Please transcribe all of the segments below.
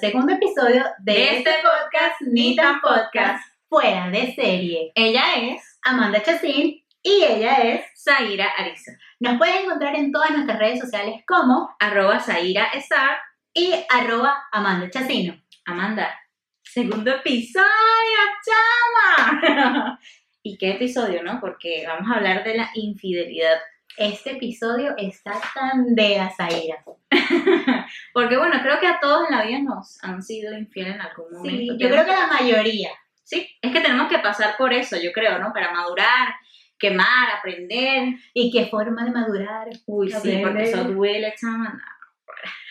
segundo episodio de, De este podcast, Ni Tan Podcast. Fuera de serie. Ella es Amanda Chacín y ella es. Zaira Arisa. Nos pueden encontrar en todas nuestras redes sociales como Arroba Zaira Star. y arroba Amanda Chacino. Amanda, segundo episodio, chama. ¿Y qué episodio, no? Porque vamos a hablar de la infidelidad. Este episodio está tan de Azaira. Porque bueno, creo que a todos en la vida nos han sido infieles en algún momento. Sí, yo creo que la mayoría. Sí, es que tenemos que pasar por eso, yo creo, ¿no? Para madurar, quemar, aprender. ¿Y qué forma de madurar? Uy, sí, porque eso duele, chama.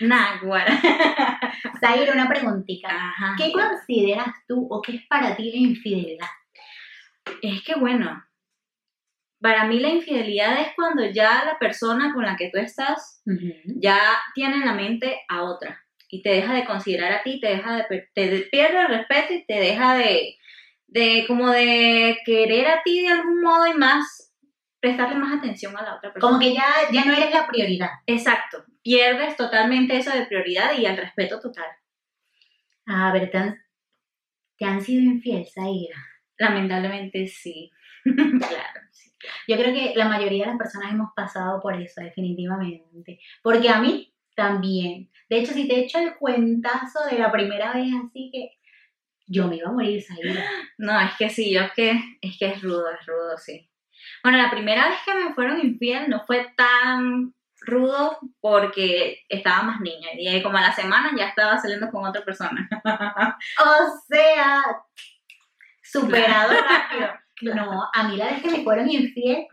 Naguara. Zaira, una preguntita. Ajá. ¿Qué consideras tú o qué es para ti la infidelidad? Es que bueno, para mí la infidelidad es cuando ya la persona con la que tú estás ya tiene en la mente a otra y te deja de considerar a ti, te deja de te de- pierde el respeto y te deja de, de como de querer a ti de algún modo y más prestarle más atención a la otra persona. Como que ya, ya no eres la prioridad. Exacto, pierdes totalmente eso de prioridad y el respeto total. A ver, ¿te han, te han sido infiel, Zaira? Lamentablemente sí. claro. Yo creo que la mayoría de las personas hemos pasado por eso, definitivamente. Porque a mí también. De hecho, si te echo el cuentazo de la primera vez, así que yo me iba a morir, Zaira. No, es que sí, yo es que es que es rudo, es rudo, sí. Bueno, la primera vez que me fueron infiel no fue tan rudo porque estaba más niña y como a la semana ya estaba saliendo con otra persona. O sea, superado rápido. Claro. No, a mí la vez que me fueron infiel,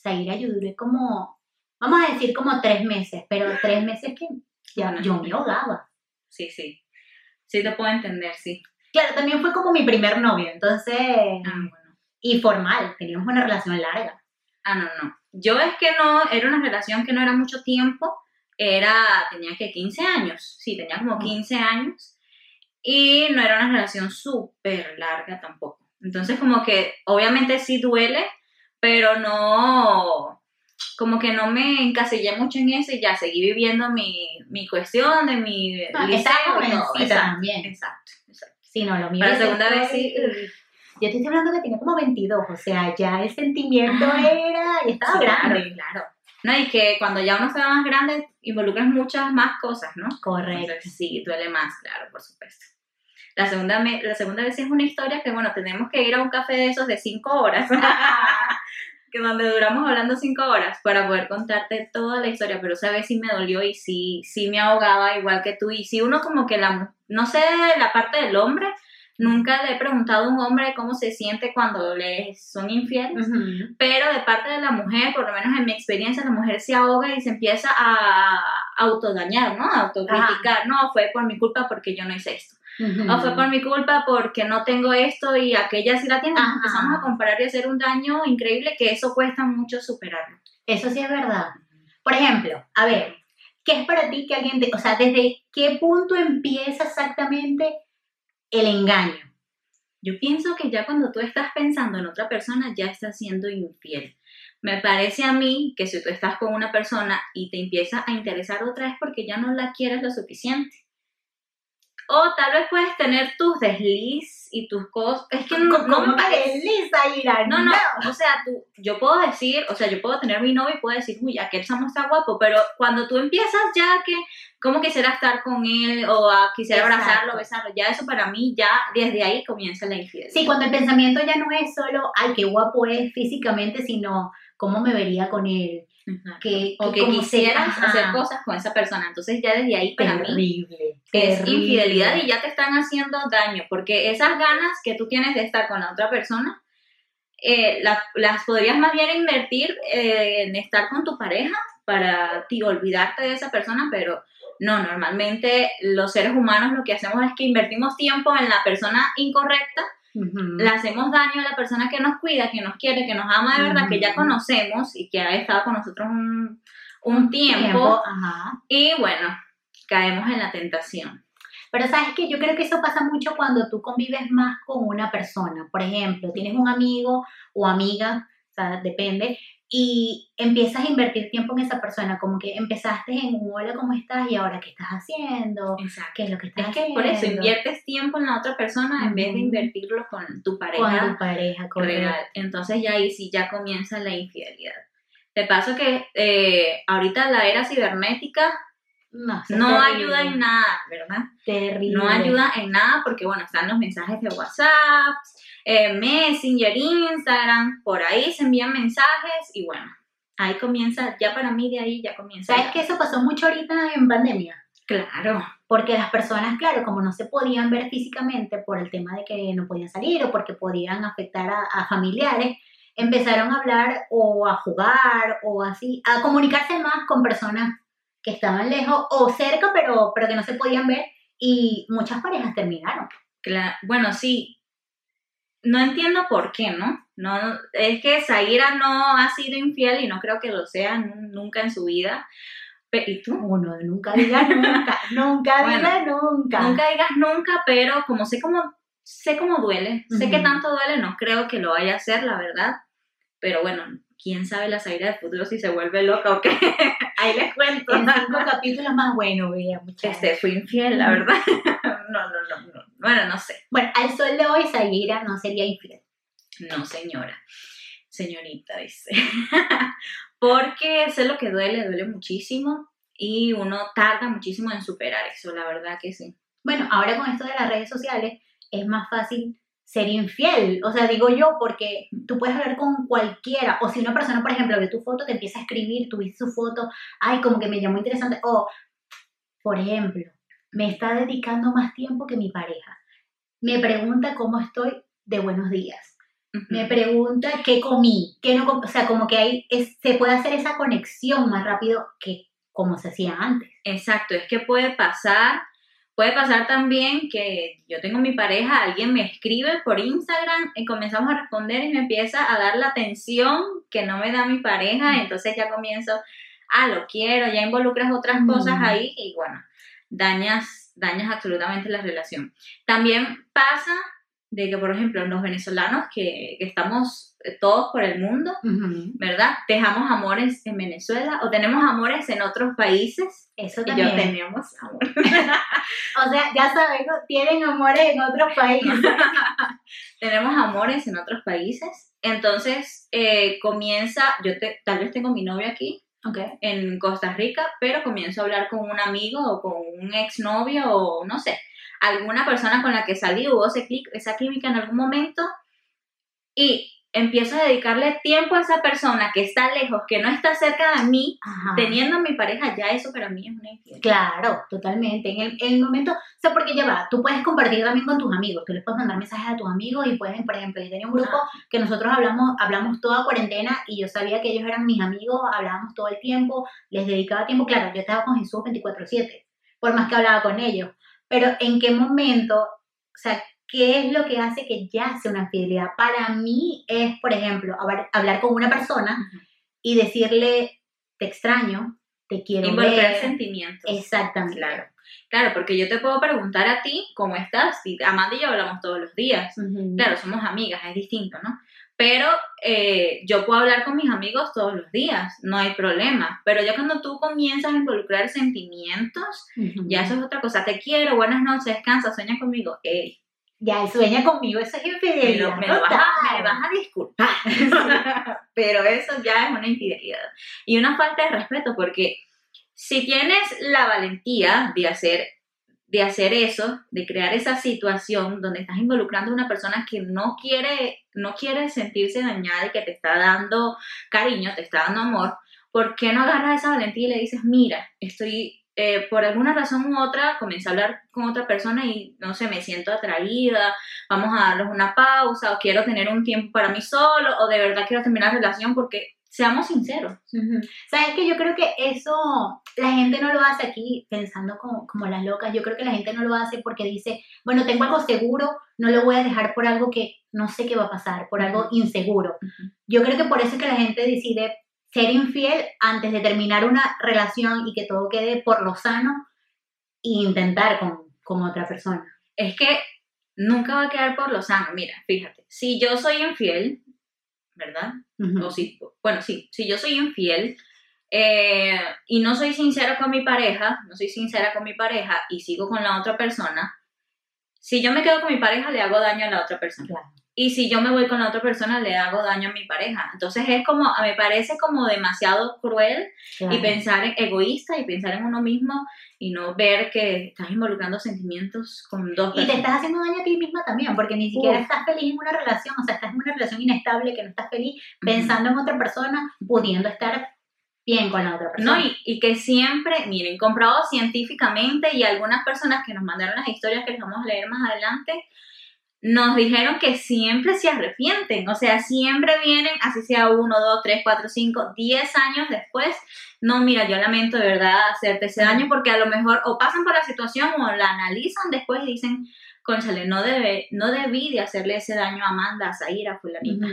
Zaira, yo duré como, vamos a decir como tres meses, pero tres meses que ya Bueno. yo me ahogaba. Sí, sí. Sí te puedo entender, sí. Claro, también fue como mi primer novio, entonces, Ah, bueno. y formal, teníamos una relación larga. Ah, no, no. Yo es que no, era una relación que no era mucho tiempo, era, tenía que 15 años, sí, tenía como 15 años, y no era una relación súper larga tampoco. Entonces como que obviamente sí duele, pero no, como que no me encasillé mucho en eso y ya seguí viviendo mi, mi cuestión de mi Ah, liceo estaba y todo. jovencita Exacto, también. exacto, exacto. Sí, no, lo mío. Para la segunda vez sí, Yo te estoy hablando que tenía como 22, o sea, ya el sentimiento Ah. era, y estaba Sí, grande. Claro, claro. No, y que cuando ya uno se va más grande, involucras muchas más cosas, ¿no? Correcto. Entonces, sí, duele más, claro, por supuesto. La segunda, me- la segunda vez es una historia que, bueno, tenemos que ir a un café de esos de cinco horas, que donde duramos hablando cinco horas para poder contarte toda la historia, pero esa vez sí me dolió y sí, sí me ahogaba igual que tú. Y si uno como que la, no sé, la parte del hombre, nunca le he preguntado a un hombre cómo se siente cuando le son infieles. Ujú. Pero de parte de la mujer, por lo menos en mi experiencia, la mujer se ahoga y se empieza a autodañar, ¿no? A autocriticar. No, fue por mi culpa porque yo no hice esto. O fue por mi culpa porque no tengo esto y aquella sí la tiene. Ajá. Empezamos a comparar y hacer un daño increíble que eso cuesta mucho superarlo. Eso sí es verdad. Por ejemplo, a ver, ¿qué es para ti que alguien te, o sea, desde qué punto empieza exactamente el engaño? Yo pienso que ya cuando tú estás pensando en otra persona, ya estás siendo infiel. Me parece a mí que si tú estás con una persona y te empieza a interesar otra es porque ya no la quieres lo suficiente. O tal vez puedes tener tus desliz y tus cosas. Es que no, no me ¿Cómo parece. que Lisa Ira? No, no, o sea, tú, yo puedo decir, o sea, yo puedo tener mi novio y puedo decir, uy, aquel chamo está guapo, pero cuando tú empiezas ya que, como quisiera estar con él o a, quisiera Exacto. abrazarlo, besarlo, ya eso para mí, ya desde ahí comienza la infidelidad. Sí, cuando el pensamiento ya no es solo, ay, qué guapo es físicamente, sino cómo me vería con él. Ajá. Que, O que se- quisieras hacer cosas con esa persona. Entonces ya desde ahí para mí Terrible. es terrible. infidelidad y ya te están haciendo daño, porque esas ganas que tú tienes de estar con la otra persona, eh, la- las podrías más bien invertir eh, en estar con tu pareja para ti olvidarte de esa persona, pero no, normalmente los seres humanos lo que hacemos es que invertimos tiempo en la persona incorrecta, Le hacemos daño a la persona que nos cuida, que nos quiere, que nos ama de verdad, que ya conocemos y que ha estado con nosotros un, un tiempo, Ajá. y bueno, caemos en la tentación. Pero sabes que yo creo que eso pasa mucho cuando tú convives más con una persona. Por ejemplo, tienes un amigo o amiga o sea, depende, y empiezas a invertir tiempo en esa persona, como que empezaste en un hola, ¿cómo estás? Y ahora, ¿qué estás haciendo? Exacto. ¿Qué es lo que estás Es que haciendo? por eso inviertes tiempo en la otra persona en vez de invertirlo con tu Con pareja tu pareja, correcto. real. Entonces ya ahí sí ya comienza la infidelidad. De paso que eh, ahorita la era cibernética No, ayuda en nada, ¿verdad? Terrible. No ayuda en nada porque, bueno, están los mensajes de WhatsApp, eh, Messenger, Instagram, por ahí se envían mensajes y bueno, ahí comienza, ya para mí de ahí ya comienza. ¿Sabes que eso pasó mucho ahorita en pandemia? Claro, Porque las personas, claro, como no se podían ver físicamente por el tema de que no podían salir o porque podían afectar a, a familiares, empezaron a hablar o a jugar o así, a comunicarse más con personas que estaban lejos o cerca, pero, pero que no se podían ver y muchas parejas terminaron. Cla- bueno, sí. No entiendo por qué, ¿no? No, es que Zaira no ha sido infiel y no creo que lo sea nu- nunca en su vida. ¿Y tú? Uno, nunca diga nunca, nunca Bueno, diga nunca. Nunca digas nunca, pero como sé cómo, sé cómo duele, sé que tanto duele, no creo que lo vaya a hacer, la verdad. Pero bueno, quién sabe la Zaira del futuro si se vuelve loca o qué. Ahí les cuento. En cinco capítulos más bueno, vea, muchachos. Este, fui infiel, la verdad. No, no, no, no. Bueno, no sé. Bueno, al sol de hoy, Zaira no sería infiel. No, señora. Señorita, dice. Porque sé lo que duele, duele muchísimo y uno tarda muchísimo en superar eso, la verdad que sí. Bueno, ahora con esto de las redes sociales es más fácil ser infiel. O sea, digo yo, porque tú puedes hablar con cualquiera. O si una persona, por ejemplo, ve tu foto, te empieza a escribir, tú viste su foto, ay, como que me llamó interesante. O, por ejemplo, me está dedicando más tiempo que mi pareja. Me pregunta cómo estoy de buenos días. Me pregunta qué comí, qué no comí. O sea, como que ahí es- se puede hacer esa conexión más rápido que como se hacía antes. Exacto, es que puede pasar, puede pasar también que yo tengo mi pareja, alguien me escribe por Instagram y comenzamos a responder y me empieza a dar la atención que no me da mi pareja, entonces ya comienzo, ah, lo quiero, ya involucras otras Mm. cosas ahí y bueno, dañas, dañas absolutamente la relación. También pasa de que, por ejemplo, los venezolanos que, que estamos todos por el mundo, ¿verdad? Dejamos amores en Venezuela o tenemos amores en otros países. Eso Y yo también. teníamos amor. O sea, ya saben, ¿no? tienen amores en otros países. tenemos amores en otros países. Entonces eh, comienza, yo te- tal vez tengo mi novio aquí Ok. en Costa Rica, pero comienzo a hablar con un amigo o con un exnovio o no sé, alguna persona con la que salí, hubo ese clic, esa química en algún momento y empiezo a dedicarle tiempo a esa persona que está lejos, que no está cerca de mí, Ajá. teniendo a mi pareja, ya eso para mí es una infidelidad. Claro, totalmente. En el, en el momento, o sea, porque ya va, tú puedes compartir también con tus amigos, tú les puedes mandar mensajes a tus amigos y pueden, por ejemplo, yo tenía un grupo que nosotros hablamos, hablamos toda cuarentena y yo sabía que ellos eran mis amigos, hablábamos todo el tiempo, les dedicaba tiempo, claro, yo estaba con Jesús 24/7, por más que hablaba con ellos, pero en qué momento, o sea, ¿qué es lo que hace que ya sea una infidelidad? Para mí es, por ejemplo, hablar, hablar con una persona y decirle, te extraño, te quiero Involucrar sentimientos. Exactamente. Claro. Claro, porque yo te puedo preguntar a ti cómo estás. Y Amanda y yo hablamos todos los días. Claro, somos amigas, es distinto, ¿no? Pero eh, yo puedo hablar con mis amigos todos los días, no hay problema. Pero ya cuando tú comienzas a involucrar sentimientos, Ujú. ya eso es otra cosa. Te quiero, buenas noches, descansa, sueña conmigo. Ey, Ya, él sueña conmigo, eso es me, infidelidad. lo- me lo vas a, me vas a disculpar. Pero eso ya es una infidelidad. Y una falta de respeto, porque si tienes la valentía de hacer, de hacer eso, de crear esa situación donde estás involucrando a una persona que no quiere, no quiere sentirse dañada y que te está dando cariño, te está dando amor, ¿por qué no agarras esa valentía y le dices, mira, estoy... eh, por alguna razón u otra, comencé a hablar con otra persona y no sé, me siento atraída, vamos a darles una pausa, o quiero tener un tiempo para mí solo, o de verdad quiero terminar la relación porque seamos sinceros. Ujú. Sabes que yo creo que eso la gente no lo hace aquí pensando como, como las locas. Yo creo que la gente no lo hace porque dice, bueno, tengo algo seguro, no lo voy a dejar por algo que no sé qué va a pasar, por algo inseguro. Yo creo que por eso es que la gente decide ser infiel antes de terminar una relación y que todo quede por lo sano e intentar con, con otra persona. Es que nunca va a quedar por lo sano. Mira, fíjate, si yo soy infiel, ¿verdad? Ujú. O si, bueno, sí, si yo soy infiel eh, y no soy sincera con mi pareja, no soy sincera con mi pareja y sigo con la otra persona, si yo me quedo con mi pareja le hago daño a la otra persona. Claro. Y si yo me voy con la otra persona le hago daño a mi pareja. Entonces es como, me parece como demasiado cruel Claro. y pensar en egoísta y pensar en uno mismo y no ver que estás involucrando sentimientos con dos Y te personas. estás haciendo daño a ti misma también, porque ni siquiera Uf. estás feliz en una relación, o sea, estás en una relación inestable que no estás feliz pensando en otra persona, pudiendo estar bien con la otra persona. No, y, y que siempre, miren, comprobado científicamente y algunas personas que nos mandaron las historias que les vamos a leer más adelante, nos dijeron que siempre se arrepienten, o sea, siempre vienen, así sea uno, dos, tres, cuatro, cinco, diez años después, no, mira, yo lamento de verdad hacerte ese daño porque a lo mejor o pasan por la situación o la analizan después y dicen, conchale, no, debe, no debí de hacerle ese daño a Amanda, a Zaira, a fulanita.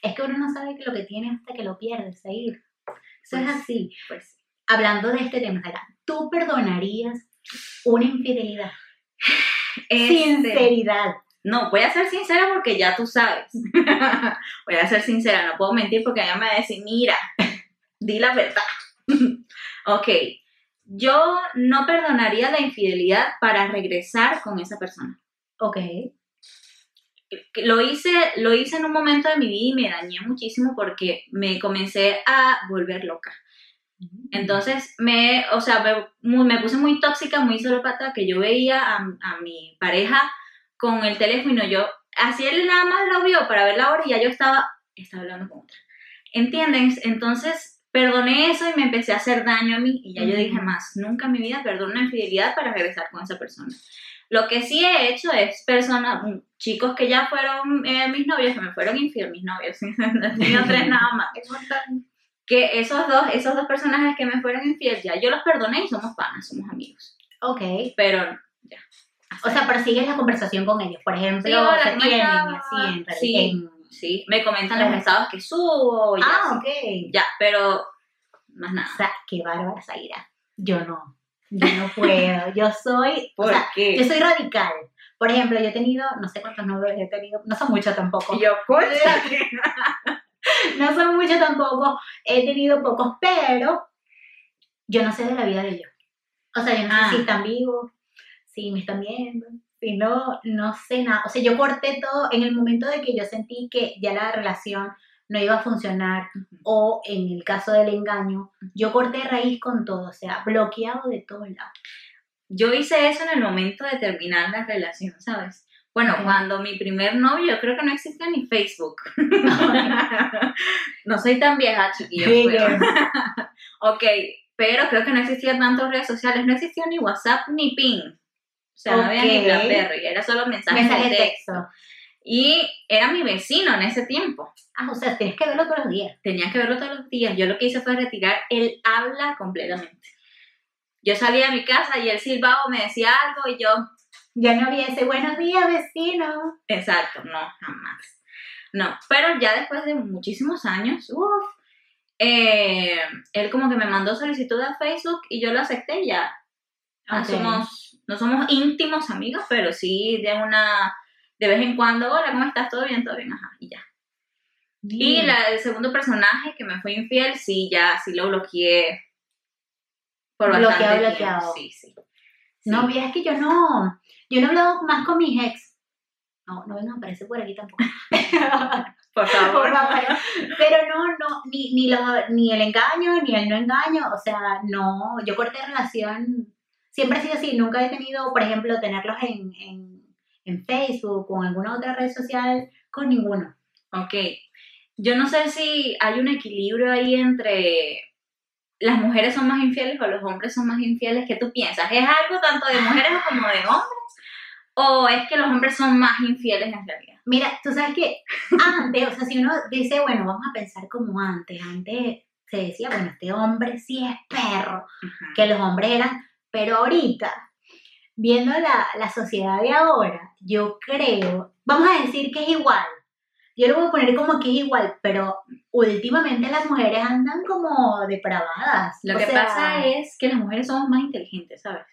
Es que uno no sabe que lo que tiene hasta que lo pierde, seguir. Eso es Pues, así. Pues Hablando de este tema, ¿tú perdonarías una infidelidad? Este, Sinceridad. No, voy a ser sincera porque ya tú sabes. voy a ser sincera, no puedo mentir porque ella me va a decir, mira, di la verdad. ok, yo no perdonaría la infidelidad para regresar con esa persona. Ok. Lo hice, lo hice en un momento de mi vida y me dañé muchísimo porque me comencé a volver loca. Entonces, me, o sea, me, me puse muy tóxica, muy solopata, que yo veía a, a mi pareja con el teléfono yo, así él nada más lo vio para ver la hora y ya yo estaba, estaba hablando con otra. ¿Entienden? Entonces, perdoné eso y me empecé a hacer daño a mí y ya yo dije más, nunca en mi vida perdono una infidelidad para regresar con esa persona. Lo que sí he hecho es personas, mm, chicos que ya fueron eh, mis novios, que me fueron infiel, mis novios, tenido tres nada más que esos dos, esos dos personajes que me fueron infiel, ya yo los perdoné y somos panas, somos amigos. Ok. Pero ya. O sea, persigues la conversación con ellos. Por ejemplo, Sí, hola, se ¿cómo tienen y estás? así en realidad. Sí. en- sí, me comentan los estados que subo, ya, Ah, sí, ok. ya, pero más nada. O sea, qué bárbara Zaira. Yo no. Yo no puedo. Yo soy. O ¿Por sea, qué? yo soy radical. Por ejemplo, yo he tenido, no sé cuántos novios he tenido, no son muchos tampoco. Y yo, pues, No son muchos tampoco. He tenido pocos, pero yo no sé de la vida de ellos. O sea, yo no Ah. sé si están vivos, si me están viendo, si no, no sé nada. O sea, yo corté todo en el momento de que yo sentí que ya la relación no iba a funcionar o en el caso del engaño, yo corté raíz con todo, o sea, bloqueado de todos lados. yo hice eso en el momento de terminar la relación, ¿sabes? Bueno, cuando mi primer novio, yo creo que no existía ni Facebook. no soy tan vieja, chiquillos. Sí, pero- Ok, pero creo que no existían tantas redes sociales, no existía ni WhatsApp ni Ping. O sea, no había ni. Blackberry, era solo mensajes Mensaje de texto. texto. Y era mi vecino en ese tiempo. Ah, o sea, tienes que verlo todos los días. Tenía que verlo todos los días. Yo lo que hice fue retirar el habla completamente. Yo salía de mi casa y él silbaba o me decía algo y yo, Ya no había ese buenos días, vecino. exacto, no, jamás. No, pero ya después de muchísimos años, uff, eh, él como que me mandó solicitud a Facebook y yo lo acepté y ya. Ok. somos, no somos íntimos amigos, pero sí de una, de vez en cuando, hola, ¿cómo estás? ¿Todo bien? ¿Todo bien? Ajá, y ya. Y la, el segundo personaje que me fue infiel, sí, ya, sí lo bloqueé por Bloqueado, tiempo. bloqueado. Sí, sí. Sí. No, mira, es que yo no, yo no he hablado más con mis ex. No, no vengan a aparecer por aquí tampoco. por favor. Por favor. Pero no, no, ni, ni, lo- ni el engaño, ni el no engaño, o sea, no, yo corté relación, siempre he sido así, nunca he tenido, por ejemplo, tenerlos en, en, en Facebook o en alguna otra red social con ninguno. Ok. Yo no sé si hay un equilibrio ahí entre las mujeres son más infieles o los hombres son más infieles. ¿Qué tú piensas? ¿Es algo tanto de mujeres como de hombres? ¿O es que los hombres son más infieles en realidad? Mira, tú sabes que antes, o sea, si uno dice, bueno, vamos a pensar como antes, antes se decía, bueno, este hombre sí es perro, que los hombres eran, pero ahorita, viendo la, la sociedad de ahora, yo creo, vamos a decir que es igual, yo lo voy a poner como que es igual, pero últimamente las mujeres andan como depravadas. Lo o que sea, pasa es que las mujeres somos más inteligentes, ¿sabes?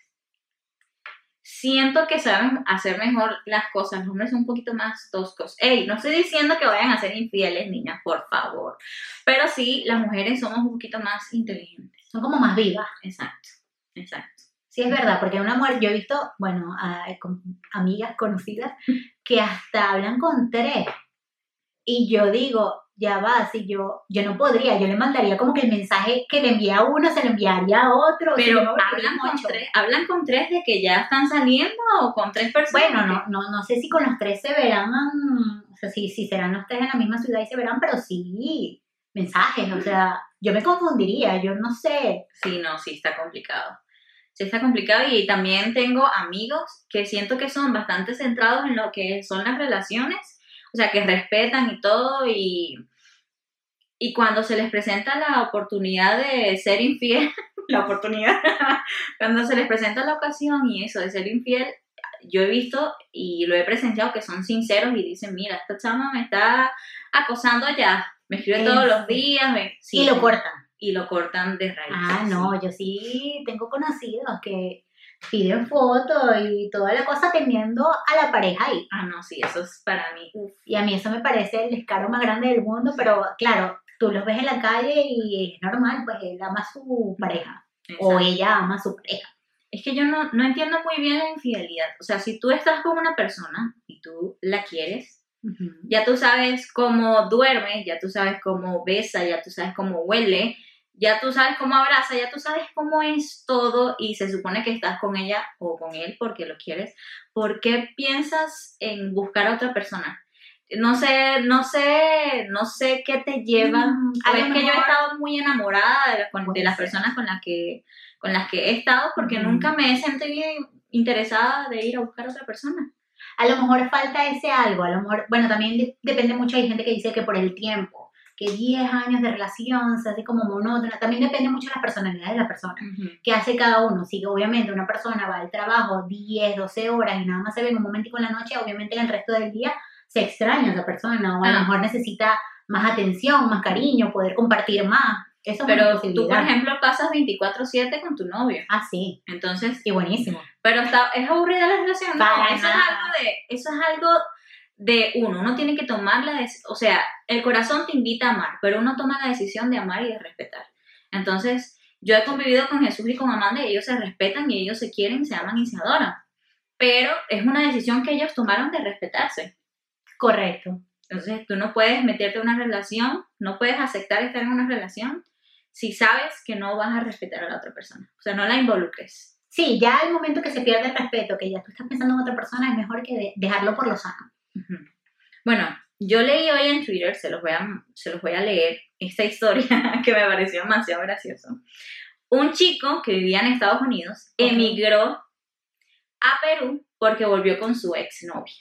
siento que saben hacer mejor las cosas. Los hombres son un poquito más toscos. Ey, no estoy diciendo que vayan a ser infieles, niñas, por favor. Pero sí, las mujeres somos un poquito más inteligentes. Son como más vivas. Exacto, exacto. Sí, es verdad, porque una mujer, yo he visto, bueno, a- con amigas conocidas que hasta hablan con tres. Y yo digo, ya va, si yo, yo no podría, yo le mandaría como que el mensaje que le envía a uno se lo enviaría a otro. si Pero no, hablan con, tres, hablan con tres de que ya están saliendo o con tres personas. Bueno, no, no, no sé si con los tres se verán, o sea, si, si serán los tres en la misma ciudad y se verán, pero sí mensajes, o sea, yo me confundiría, yo no sé. Sí, no, sí está complicado. Sí está complicado y también tengo amigos que siento que son bastante centrados en lo que son las relaciones, o sea, que respetan y todo y, y cuando se les presenta la oportunidad de ser infiel, la oportunidad, cuando se les presenta la ocasión y eso de ser infiel, yo he visto y lo he presenciado que son sinceros y dicen, mira, esta chama me está acosando ya, me escribe todos los días, me- sí, y lo cortan. Y lo cortan de raíz. Ah, no, yo sí tengo conocidos que piden fotos y toda la cosa teniendo a la pareja ahí. Ah, no, sí, eso es para mí. Uf, Y a mí eso me parece el descaro más grande del mundo, pero claro, tú los ves en la calle y es normal, pues él ama a su pareja o exacto. ella ama a su pareja. Es que yo no, no entiendo muy bien la infidelidad. O sea, si tú estás con una persona y tú la quieres, ya tú sabes cómo duerme, ya tú sabes cómo besa, ya tú sabes cómo huele, ya tú sabes cómo abraza, ya tú sabes cómo es todo y se supone que estás con ella o con él porque lo quieres. ¿Por qué piensas en buscar a otra persona? No sé, no sé, no sé qué te lleva. Mm, A ver, que yo he estado muy enamorada de, la- con- de las ser. personas con las que con las que he estado porque Ujú. nunca me he sentido interesada de ir a buscar a otra persona. A lo mejor falta ese algo, a lo mejor, bueno, también de- depende mucho, hay gente que dice que por el tiempo, que 10 años de relación se hace como monótona, también depende mucho de la personalidad de la persona. ¿Qué hace cada uno? Si obviamente una persona va al trabajo 10, 12 horas y nada más se ve en un momentico en la noche, obviamente en el resto del día se extraña a esa persona o a lo Ah. mejor necesita más atención, más cariño, poder compartir más. Eso Pero tú, por ejemplo, pasas 24/7 con tu novio. Ah, sí. Entonces, Y buenísimo. pero está, es aburrida la relación. No, Para eso es nada. algo de, eso es algo de uno. Uno tiene que tomar la decisión. O sea, el corazón te invita a amar, pero uno toma la decisión de amar y de respetar. Entonces, yo he convivido con Jesús y con Amanda y ellos se respetan y ellos se quieren, se aman y se adoran. Pero es una decisión que ellos tomaron de respetarse. Correcto. Entonces, tú no puedes meterte en una relación, no puedes aceptar estar en una relación si sabes que no vas a respetar a la otra persona. O sea, no la involucres. Sí, ya el momento que se pierde el respeto, que ya tú estás pensando en otra persona, es mejor que de- dejarlo por lo sano. Bueno, yo leí hoy en Twitter, se los voy a, se los voy a leer, esta historia que me pareció demasiado gracioso. Un chico que vivía en Estados Unidos emigró a Perú porque volvió con su exnovia.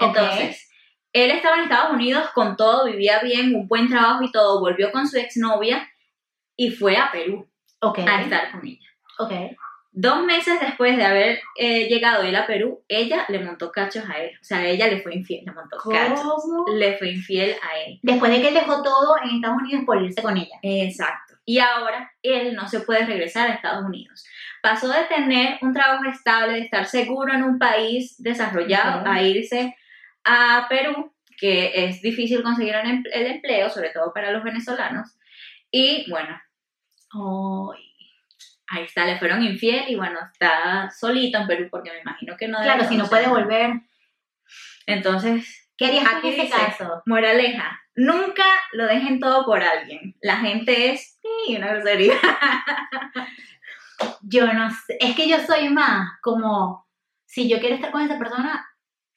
Entonces, él estaba en Estados Unidos con todo, vivía bien, un buen trabajo y todo, volvió con su exnovia y fue a Perú a estar con ella. Ok. Dos meses después de haber eh, llegado él a Perú, ella le montó cachos a él. O sea, ella le fue infiel, le montó cachos. ¿Cómo? Le fue infiel a él. Después de que él dejó todo en Estados Unidos por irse con ella. Exacto. Y ahora él no se puede regresar a Estados Unidos. Pasó de tener un trabajo estable, de estar seguro en un país desarrollado, a irse a Perú, que es difícil conseguir el emple- el empleo, sobre todo para los venezolanos. Y bueno, Ay. Ahí está, le fueron infiel y bueno, está solito en Perú porque me imagino que no debe Claro, si no puede volver. Entonces, ¿Qué harías Aquí en ese caso? moraleja, nunca lo dejen todo por alguien. La gente es sí, una grosería. Yo no sé. Es que yo soy más como, si yo quiero estar con esa persona,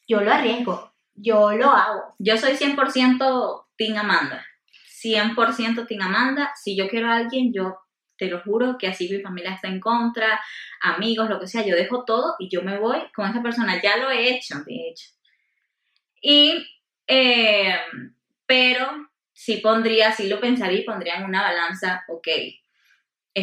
yo lo arriesgo. Yo lo hago. Yo soy 100% Team Amanda. 100% Team Amanda. Si yo quiero a alguien, yo te lo juro que así mi familia está en contra, amigos, lo que sea, yo dejo todo y yo me voy con esa persona. Ya lo he hecho, de hecho. Y, eh, pero sí pondría, sí lo pensaría y pondría en una balanza, ok,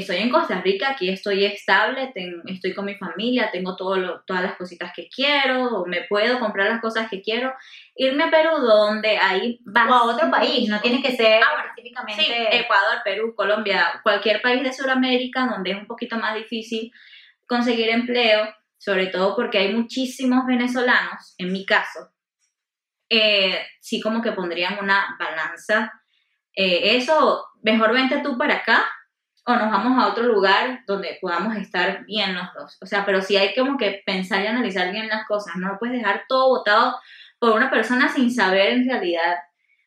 estoy en Costa Rica, aquí estoy estable, ten- estoy con mi familia, tengo todo lo- todas las cositas que quiero, me puedo comprar las cosas que quiero, irme a Perú donde hay O a otro país, no tiene que ser Ah, específicamente. Sí, Ecuador, Perú, Colombia, cualquier país de Sudamérica donde es un poquito más difícil conseguir empleo, sobre todo porque hay muchísimos venezolanos, en mi caso, eh, sí como que pondrían una balanza. Eh, eso, mejor vente tú para acá o nos vamos a otro lugar donde podamos estar bien los dos. O sea, pero sí hay como que pensar y analizar bien las cosas. No puedes dejar todo votado por una persona sin saber en realidad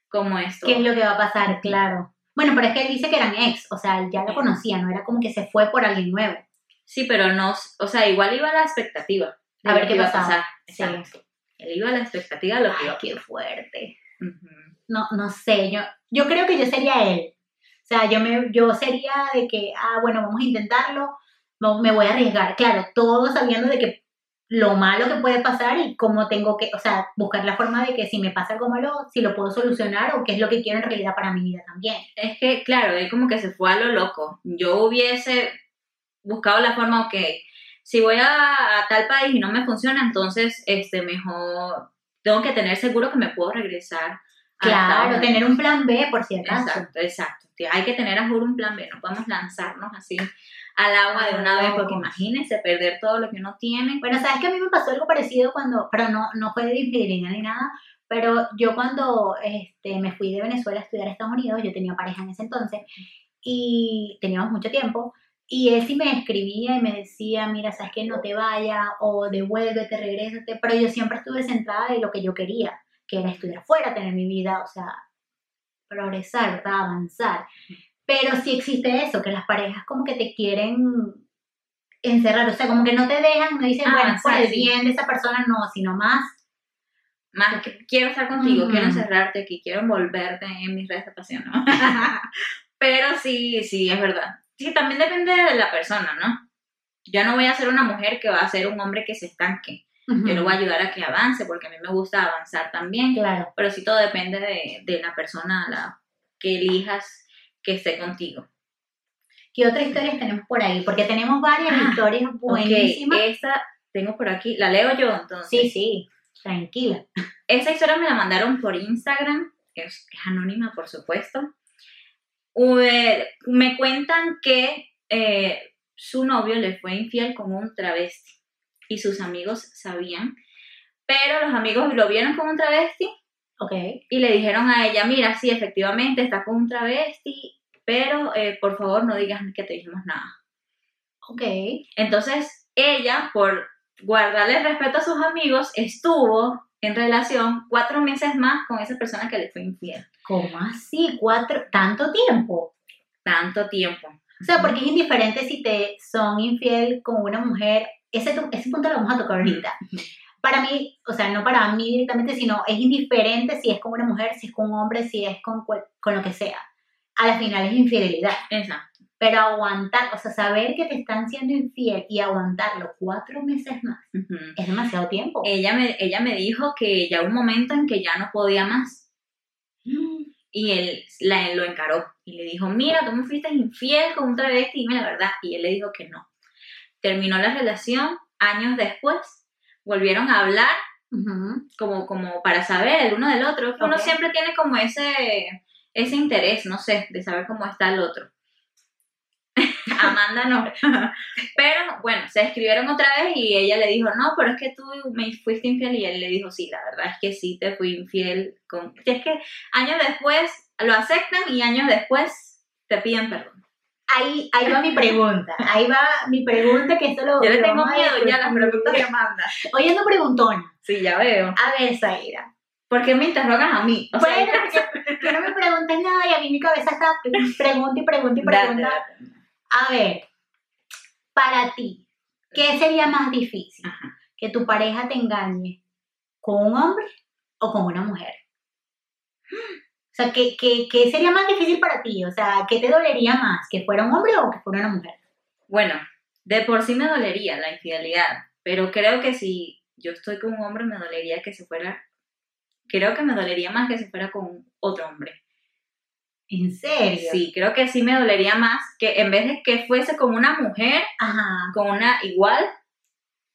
cómo es todo. ¿Qué es lo que va a pasar? Claro. Bueno, pero es que él dice que eran ex, o sea, él ya lo conocía, no era como que se fue por alguien nuevo. Sí, pero no, o sea, igual iba a la expectativa. A ver qué iba pasaba. pasar. Sí. Él iba a la expectativa de lo que iba a qué fuerte. No, no sé, yo, yo creo que yo sería él. O sea, yo, me, yo sería de que, ah, bueno, vamos a intentarlo, me voy a arriesgar. Claro, todo sabiendo de que lo malo que puede pasar y cómo tengo que, o sea, buscar la forma de que si me pasa algo malo, si lo puedo solucionar o qué es lo que quiero en realidad para mi vida también. Es que, claro, él como que se fue a lo loco. Yo hubiese buscado la forma, ok, si voy a, a tal país y no me funciona, entonces, este, mejor, tengo que tener seguro que me puedo regresar. Claro, tener un plan B por si acaso. Exacto, exacto. Hay que tener a juro un plan B, no podemos lanzarnos así al agua de una vez, porque imagínense perder todo lo que uno tiene. Bueno, sabes que a mí me pasó algo parecido cuando, pero no, no fue de infidelidad ni nada, pero yo cuando este, me fui de Venezuela a estudiar a Estados Unidos, yo tenía pareja en ese entonces y teníamos mucho tiempo. Y él sí me escribía y me decía, mira, sabes que no te vayas o devuélvete, regrésate, pero yo siempre estuve centrada en lo que yo quería, que era estudiar fuera, tener mi vida, o sea, progresar, ¿verdad? avanzar. Pero sí existe eso, que las parejas como que te quieren encerrar, o sea, como que no te dejan, no dicen, Ah, bueno, por el bien de esa persona, no, sino más. Más que quiero estar contigo, quiero encerrarte aquí, quiero envolverte en mis redes de pasión, ¿no? Pero sí, sí, es verdad. Sí, también depende de la persona, ¿no? Yo no voy a ser una mujer que va a ser un hombre que se estanque. Yo lo voy a ayudar a que avance, porque a mí me gusta avanzar también. Claro. Pero sí todo depende de, de la persona a la que elijas que esté contigo. ¿Qué otras historias tenemos por ahí? Porque tenemos varias Ah, historias buenísimas. Esta tengo por aquí, la leo yo entonces. Sí, sí, tranquila. Esa historia me la mandaron por Instagram, es, es anónima por supuesto. Ue- me cuentan que eh, su novio le fue infiel con un travesti y sus amigos sabían, pero los amigos lo vieron con un travesti Ok. y le dijeron a ella, mira, sí, efectivamente está con un travesti, pero eh, por favor no digas que te dijimos nada. Ok. Entonces, ella, por guardarle el respeto a sus amigos, estuvo en relación cuatro meses más con esa persona que le fue infiel. ¿Cómo así? ¿Cuatro? ¿Tanto tiempo? Tanto tiempo. O sea, porque es indiferente si te son infiel con una mujer. Ese, ese punto lo vamos a tocar ahorita. Para mí, o sea, no para mí directamente, sino es indiferente si es con una mujer, si es con un hombre, si es con, con lo que sea. A la final es infidelidad. Exacto. Pero aguantar, o sea, saber que te están siendo infiel y aguantarlo cuatro meses más es demasiado tiempo. Ella me, ella me dijo que ya un momento en que ya no podía más. Y él la, lo encaró y le dijo, mira, tú me fuiste infiel con un travesti, dime la verdad. Y él le dijo que no. Terminó la relación, años después, volvieron a hablar como, como para saber el uno del otro. Uno siempre tiene como ese, ese interés, no sé, de saber cómo está el otro. Amanda no. Pero bueno, se escribieron otra vez y ella le dijo, no, pero es que tú me fuiste infiel y él le dijo, sí, la verdad es que sí te fui infiel. Con... Es que años después lo aceptan y años después te piden perdón. Ahí, ahí va mi pregunta. Ahí va mi pregunta, que esto lo. Yo le tengo miedo ya a las preguntas de Amanda. Oye, ando preguntona. Sí, ya veo. A ver, Zaira. ¿Por qué me interrogas a mí? O sea, Bueno, que, que no me preguntes nada y a mí mi cabeza está pregunta y pregunta y pregunta. A ver, para ti, ¿qué sería más difícil? Ajá. ¿Que tu pareja te engañe con un hombre o con una mujer? O sea, ¿qué, qué, qué sería más difícil para ti? O sea, ¿qué te dolería más? ¿Que fuera un hombre o que fuera una mujer? Bueno, de por sí me dolería la infidelidad, pero creo que si yo estoy con un hombre me dolería que se fuera, creo que me dolería más que se fuera con otro hombre. ¿En serio? Sí, creo que sí me dolería más que en vez de que fuese con una mujer, Ajá. con una igual,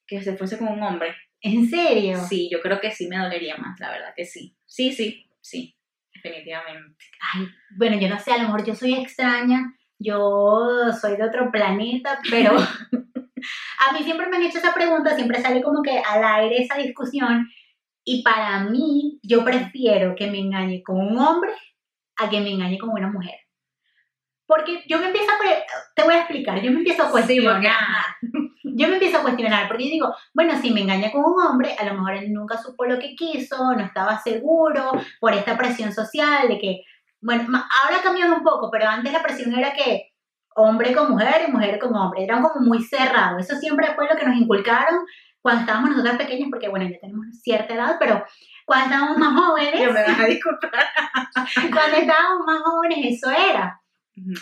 que se fuese con un hombre. ¿En serio? Sí, yo creo que sí me dolería más, la verdad que sí. Sí, sí, sí, definitivamente. Ay, bueno, yo no sé, a lo mejor yo soy extraña, yo soy de otro planeta, pero a mí siempre me han hecho esa pregunta, siempre sale como que al aire esa discusión. Y para mí, yo prefiero que me engañe con un hombre a que me engañe con una mujer. Porque yo me empiezo a... Te voy a explicar, yo me empiezo a cuestionar. yo me empiezo a cuestionar, porque yo digo, bueno, si me engaña con un hombre, a lo mejor él nunca supo lo que quiso, no estaba seguro, por esta presión social de que, bueno, ahora ha cambiado un poco, pero antes la presión era que hombre con mujer y mujer con hombre, eran como muy cerrado, eso siempre fue lo que nos inculcaron cuando estábamos nosotras pequeñas, porque bueno, ya tenemos cierta edad, pero cuando estábamos más jóvenes, Yo me vas a disculpar. cuando estábamos más jóvenes eso era.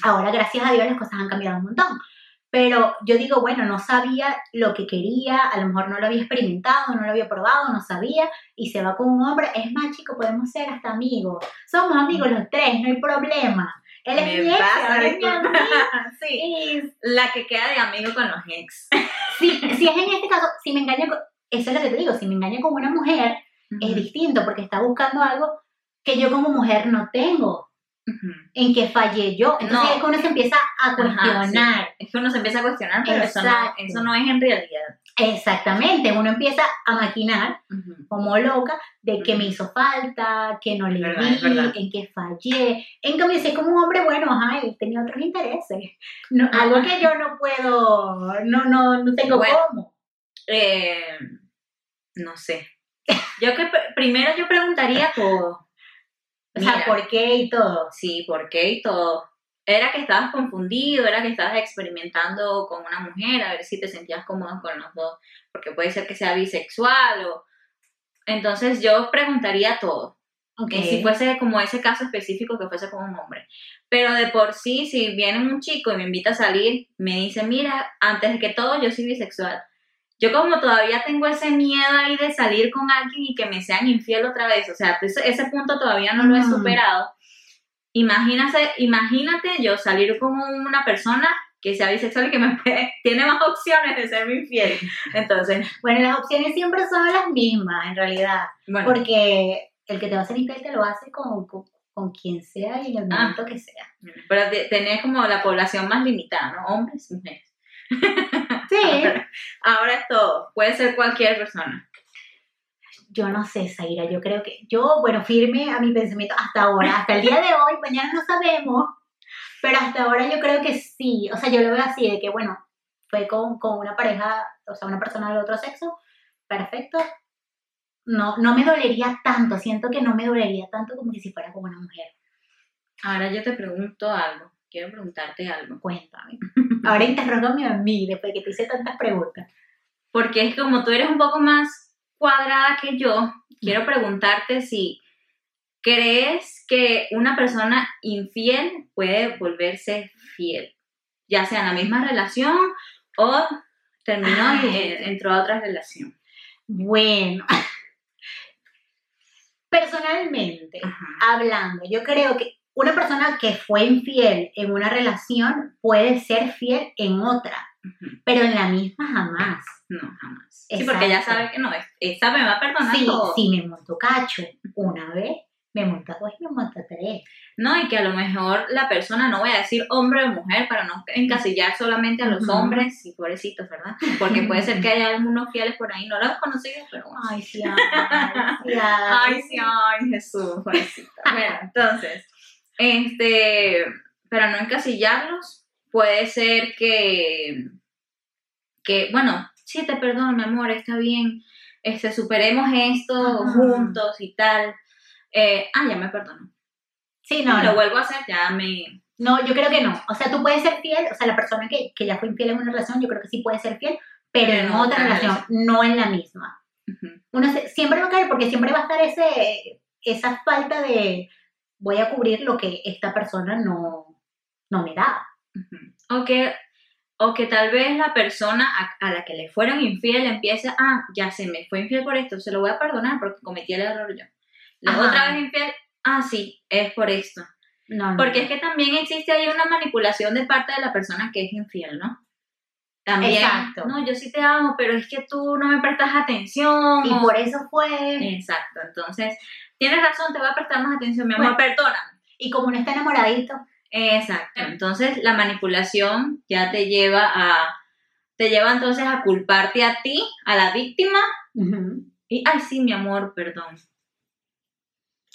Ahora, gracias a Dios, las cosas han cambiado un montón. Pero yo digo, bueno, no sabía lo que quería, a lo mejor no lo había experimentado, no lo había probado, no sabía, y se va con un hombre. Es más, chico, podemos ser hasta amigos. Somos amigos los tres, no hay problema. Él es mi ex, es mi. Sí. La que queda de amigo con los ex. Si, si es en este caso, si me engaña con, eso es lo que te digo, si me engaña con una mujer, es distinto porque está buscando algo que yo como mujer no tengo, En que fallé yo. Entonces No. es que uno se empieza a Ajá, cuestionar. Es que uno se empieza a cuestionar, pero eso no, eso no es en realidad. Exactamente, uno empieza a maquinar como loca de que me hizo falta, que no le di, en que fallé. En cambio, si es como un hombre bueno, ajá, él tenía otros intereses. No, Ajá. algo que yo no puedo, no, no, no tengo Bueno. cómo. Eh, no sé. Yo que pr- primero yo preguntaría por O sea, Mira. ¿por qué y todo? sí, por qué y todo. Era que estabas confundido, era que estabas experimentando con una mujer, a ver si te sentías cómodo con los dos, porque puede ser que sea bisexual o... Entonces yo preguntaría todo. Ok. que si fuese como ese caso específico que fuese con un hombre. Pero de por sí, si viene un chico y me invita a salir, me dice, mira, antes de que todo, yo soy bisexual. Yo como todavía tengo ese miedo ahí de salir con alguien y que me sean infiel otra vez, o sea, ese, ese punto todavía no lo he superado. Imagínate, imagínate yo salir con una persona que sea bisexual y que me puede- tiene más opciones de serme infiel. Entonces, Bueno, las opciones siempre son las mismas, en realidad. bueno, Porque el que te va a hacer infiel te lo hace con, con, con quien sea y en el Ah. momento que sea. pero te- tenés como la población más limitada, ¿no? Hombres, mujeres. Sí. Ahora es todo, puede ser cualquier persona. Yo no sé, Zaira, yo creo que yo, bueno, firme a mi pensamiento hasta ahora, hasta el día de hoy, mañana no sabemos, pero hasta ahora yo creo que sí, o sea, yo lo veo así, de que bueno, fue con, con una pareja, o sea, una persona del otro sexo, perfecto, no, no me dolería tanto, siento que no me dolería tanto como que si fuera con una mujer, Ahora yo te pregunto algo, quiero preguntarte algo. cuéntame. Ahora interrógame a mí, después que te hice tantas preguntas. Porque es como tú eres un poco más cuadrada que yo, quiero preguntarte si crees que una persona infiel puede volverse fiel, ya sea en la misma relación o terminó y Ay. entró a otra relación. Bueno, personalmente, Ajá. hablando, yo creo que una persona que fue infiel en una relación puede ser fiel en otra, pero en la misma jamás. No, jamás. Sí, porque ya sabe que no, es- esa me va a perdonar Sí, todo. sí, me monto cacho una vez, me monta dos y me monta tres. No, y que a lo mejor la persona, no voy a decir hombre o mujer para no encasillar solamente a los hombres y pobrecitos, ¿verdad? Porque puede ser que haya algunos fieles por ahí, no los he conocido, pero bueno. Ay, sí, ay, sí, ay. Ay, sí, ay, Jesús, pobrecita. Bueno, entonces, este, para no encasillarlos, puede ser que, que, bueno, sí, te perdono, mi amor, está bien, este, superemos esto Ajá. juntos y tal. Eh, ah, ya me perdonó. Sí, no, si lo no, vuelvo a hacer, ya me... no, yo creo que no. O sea, tú puedes ser fiel, o sea, la persona que, que ya fue infiel en una relación, yo creo que sí puede ser fiel, pero Pero en otra relación, no en la misma. Uno se- siempre va a caer porque siempre va a estar ese, esa falta de voy a cubrir lo que esta persona no, no me da. O que, o que tal vez la persona a, a la que le fueron infiel empiece, ah, ya se me fue infiel por esto, se lo voy a perdonar porque cometí el error yo. La Ajá. otra vez infiel, ah, sí, es por esto. No, no. Porque es que también existe ahí una manipulación de parte de la persona que es infiel, ¿no? También, Exacto. no, yo sí te amo, pero es que tú no me prestas atención. Y por eso fue. Exacto, entonces, tienes razón, te voy a prestar más atención, mi amor, perdóname. Y como uno está enamoradito, Exacto. Entonces la manipulación ya te lleva a te lleva entonces a culparte a ti, a la víctima, y, ay, sí, mi amor, perdón.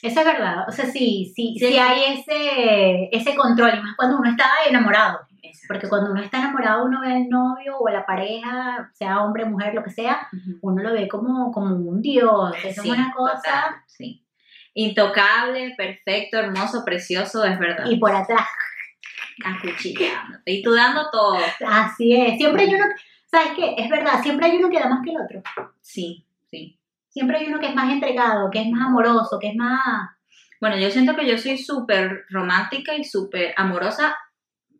Eso es verdad. O sea, sí, sí, sí, Sí. hay ese, ese control, y más cuando uno está enamorado. Exacto. Porque cuando uno está enamorado, uno ve al novio o a la pareja, sea hombre, mujer, lo que sea, uno lo ve como, como un dios. Eso Sí, es una cosa. total, sí. Intocable, perfecto, hermoso, precioso, es verdad. Y por atrás, Acuchillándote. Y tú dando todo. así es. Siempre hay uno, ¿sabes qué? Es verdad, siempre hay uno que da más que el otro. Sí, sí. Siempre hay uno que es más entregado, que es más amoroso, que es más... Bueno, yo siento que yo soy súper romántica y súper amorosa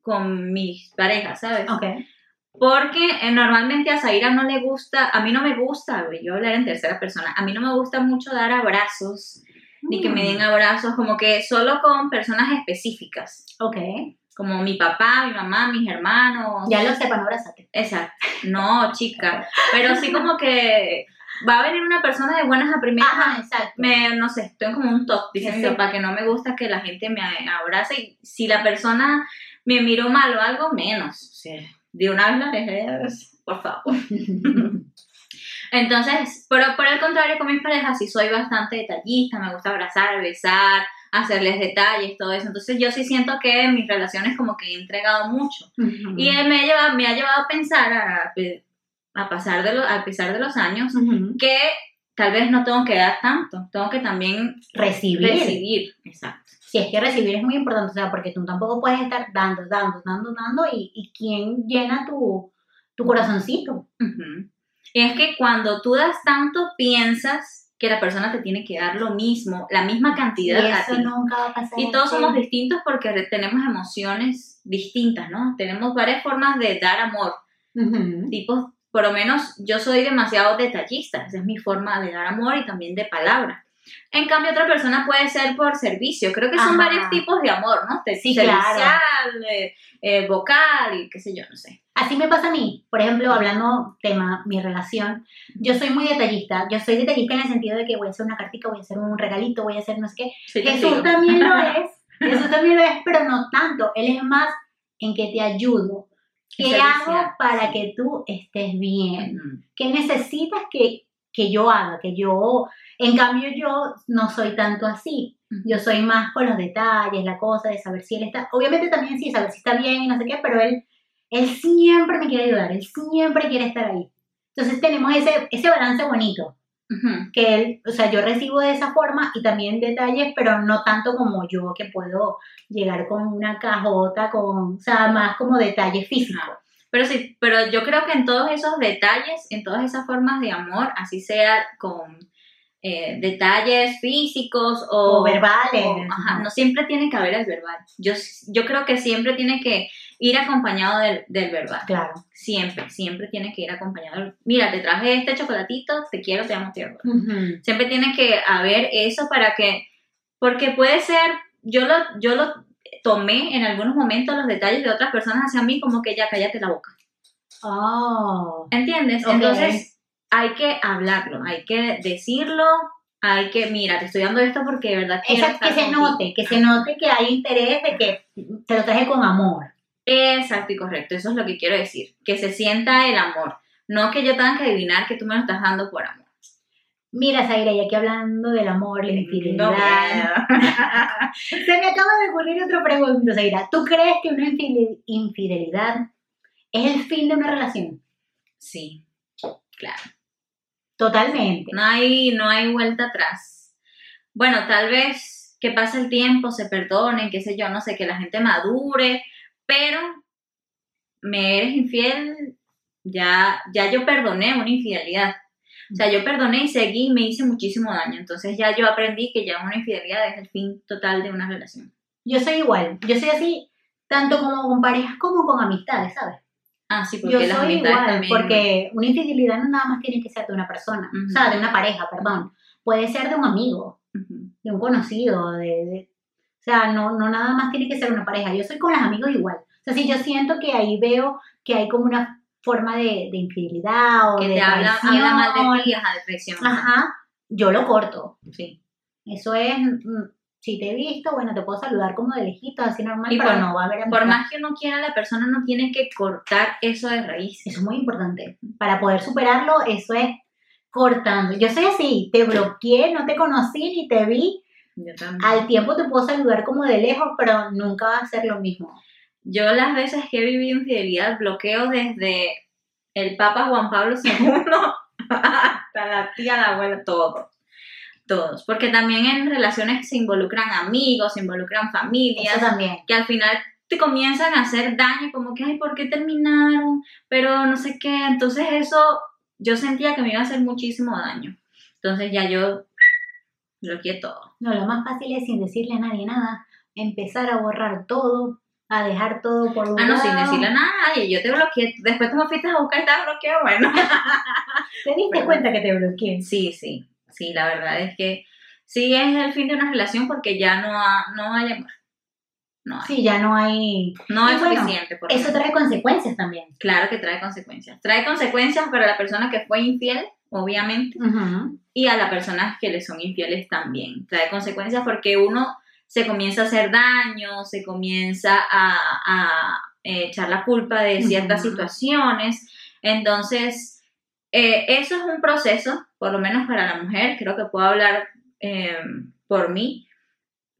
con mis parejas, ¿sabes? Ok. Porque eh, normalmente a Zaira no le gusta, a mí no me gusta, yo hablar en tercera persona, a mí no me gusta mucho dar abrazos, ni que me den abrazos, como que solo con personas específicas, Ok. como mi papá, mi mamá, mis hermanos. Ya lo sepan, abrázate. Exacto. No, chica, pero sí como que va a venir una persona de buenas a primeras. Ajá, exacto. Me, no sé, estoy como un top, dice Sí, mi sí. que no me gusta que la gente me abrace y si la persona me miró mal o algo, menos. Sea, de una vez la dejé, por favor. Entonces, pero por el contrario, con mis parejas sí soy bastante detallista, me gusta abrazar, besar, hacerles detalles, todo eso. Entonces yo sí siento que en mis relaciones como que he entregado mucho. Y me, ha llevado- me ha llevado a pensar, a, a, pasar de lo- a pesar de los años, que tal vez no tengo que dar tanto, tengo que también Recibir. recibir. Exacto. Si es que recibir es muy importante, o sea, porque tú tampoco puedes estar dando, dando, dando, dando, y, y quién llena tu, tu corazoncito. Y es que cuando tú das tanto, piensas que la persona te tiene que dar lo mismo, la misma Y cantidad a eso ti. nunca va a pasar. Y todos somos distintos porque tenemos emociones distintas, ¿no? Tenemos varias formas de dar amor. Tipos, por lo menos yo soy demasiado detallista, esa es mi forma de dar amor y también de palabra. En cambio, otra persona puede ser por servicio. Creo que son Ajá. varios tipos de amor, ¿no? Sí, servicial, eh, eh, vocal y qué sé yo, no sé. Así me pasa a mí. Por ejemplo, hablando tema, mi relación, yo soy muy detallista. Yo soy detallista en el sentido de que voy a hacer una cartica, voy a hacer un regalito, voy a hacer no sé qué. Sí, Jesús también lo es. Jesús también lo es, pero no tanto. Él es más en que te ayudo. ¿Qué hago para que tú estés bien? Ujú. ¿Qué necesitas que, que yo haga? Que yo, en cambio, yo no soy tanto así. Yo soy más con los detalles, la cosa de saber si él está, obviamente también sí, saber si está bien y no sé qué, pero él, él siempre me quiere ayudar, él siempre quiere estar ahí. Entonces tenemos ese, ese balance bonito, Ujú. que él, o sea, yo recibo de esa forma y también detalles, pero no tanto como yo que puedo llegar con una cajota, con, o sea, más como detalle físico. Pero sí, pero yo creo que en todos esos detalles, en todas esas formas de amor, así sea con eh, detalles físicos o, O verbales. o- ajá, no siempre tiene que haber el verbal. Yo, yo creo que siempre tiene que ir acompañado del, del verbal. Claro. Siempre, siempre tiene que ir acompañado. Mira, te traje este chocolatito, te quiero, te amo, te amo. Ujú. Siempre tiene que haber eso para que, porque puede ser, yo lo, yo lo tomé en algunos momentos los detalles de otras personas hacia mí como que ya cállate la boca. Oh. ¿Entiendes? Ok. Entonces hay que hablarlo, hay que decirlo, hay que, mira, te estoy dando esto porque de verdad quiero Exacto, que se contigo. note, que se note que hay interés de que te lo traje con amor. Exacto y correcto, eso es lo que quiero decir, que se sienta el amor, no que yo tenga que adivinar que tú me lo estás dando por amor. Mira, Zaira, y aquí hablando del amor, la infidelidad. No, Se me acaba de ocurrir otra pregunta, Zaira. ¿Tú crees que una infide- infidelidad es el fin de una relación? sí, claro. Totalmente. No hay, no hay vuelta atrás. Bueno, tal vez que pase el tiempo, se perdonen, qué sé yo, no sé, que la gente madure, pero me eres infiel, ya, ya yo perdoné una infidelidad. O sea, yo perdoné y seguí y me hice muchísimo daño. Entonces ya yo aprendí que ya una infidelidad es el fin total de una relación. Yo soy igual. Yo soy así, tanto como con parejas como con amistades, ¿sabes? Ah, sí, porque Yo las soy amistades igual, también. porque una infidelidad no nada más tiene que ser de una persona, Ujú. o sea, de una pareja, perdón. Puede ser de un amigo, Ujú. de un conocido, de, de- sea, no, no nada más tiene que ser una pareja. Yo soy con los amigos igual. O sea, si yo siento que ahí veo que hay como una forma de, de infidelidad o Que de te habla, habla mal de ti, ajá, de traición. Ajá, yo lo corto. Sí. Eso es, mm, si te he visto, bueno, te puedo saludar como de lejito, así normal, Y pero por- no va a haber Por más que uno quiera, la persona no tiene que cortar eso de raíz. Eso es muy importante. Para poder superarlo, eso es cortando. Yo soy así, te bloqueé, no te conocí ni te vi. Yo también. Al tiempo te puedo saludar como de lejos, pero nunca va a ser lo mismo. Yo las veces que he vivido infidelidad bloqueo desde el Papa Juan Pablo II hasta la tía, la abuela, todos. Todos. Porque también en relaciones se involucran amigos, se involucran familias, Eso también. que al final te comienzan a hacer daño, como que, ay, ¿por qué terminaron? Pero no sé qué. Entonces eso yo sentía que me iba a hacer muchísimo daño. Entonces ya yo bloqueé todo. No, lo más fácil es sin decirle a nadie nada, empezar a borrar todo, a dejar todo por un Ah, no, sin decirle a nadie, yo te bloqueé. Después tú me fuiste a buscar y estaba bloqueado, bueno. ¿Te diste cuenta que te bloqueé? Sí, sí, sí, la verdad es que sí es el fin de una relación porque ya no, ha- no hay amor. No hay. Sí, ya no hay... No es bueno, suficiente. por Eso trae consecuencias también. Claro que trae consecuencias. Trae consecuencias para la persona que fue infiel, obviamente, y a las personas que le son infieles también. Trae consecuencias porque uno se comienza a hacer daño, se comienza a, a, eh, echar la culpa de ciertas situaciones. Entonces, eh, eso es un proceso, por lo menos para la mujer, creo que puedo hablar eh, por mí.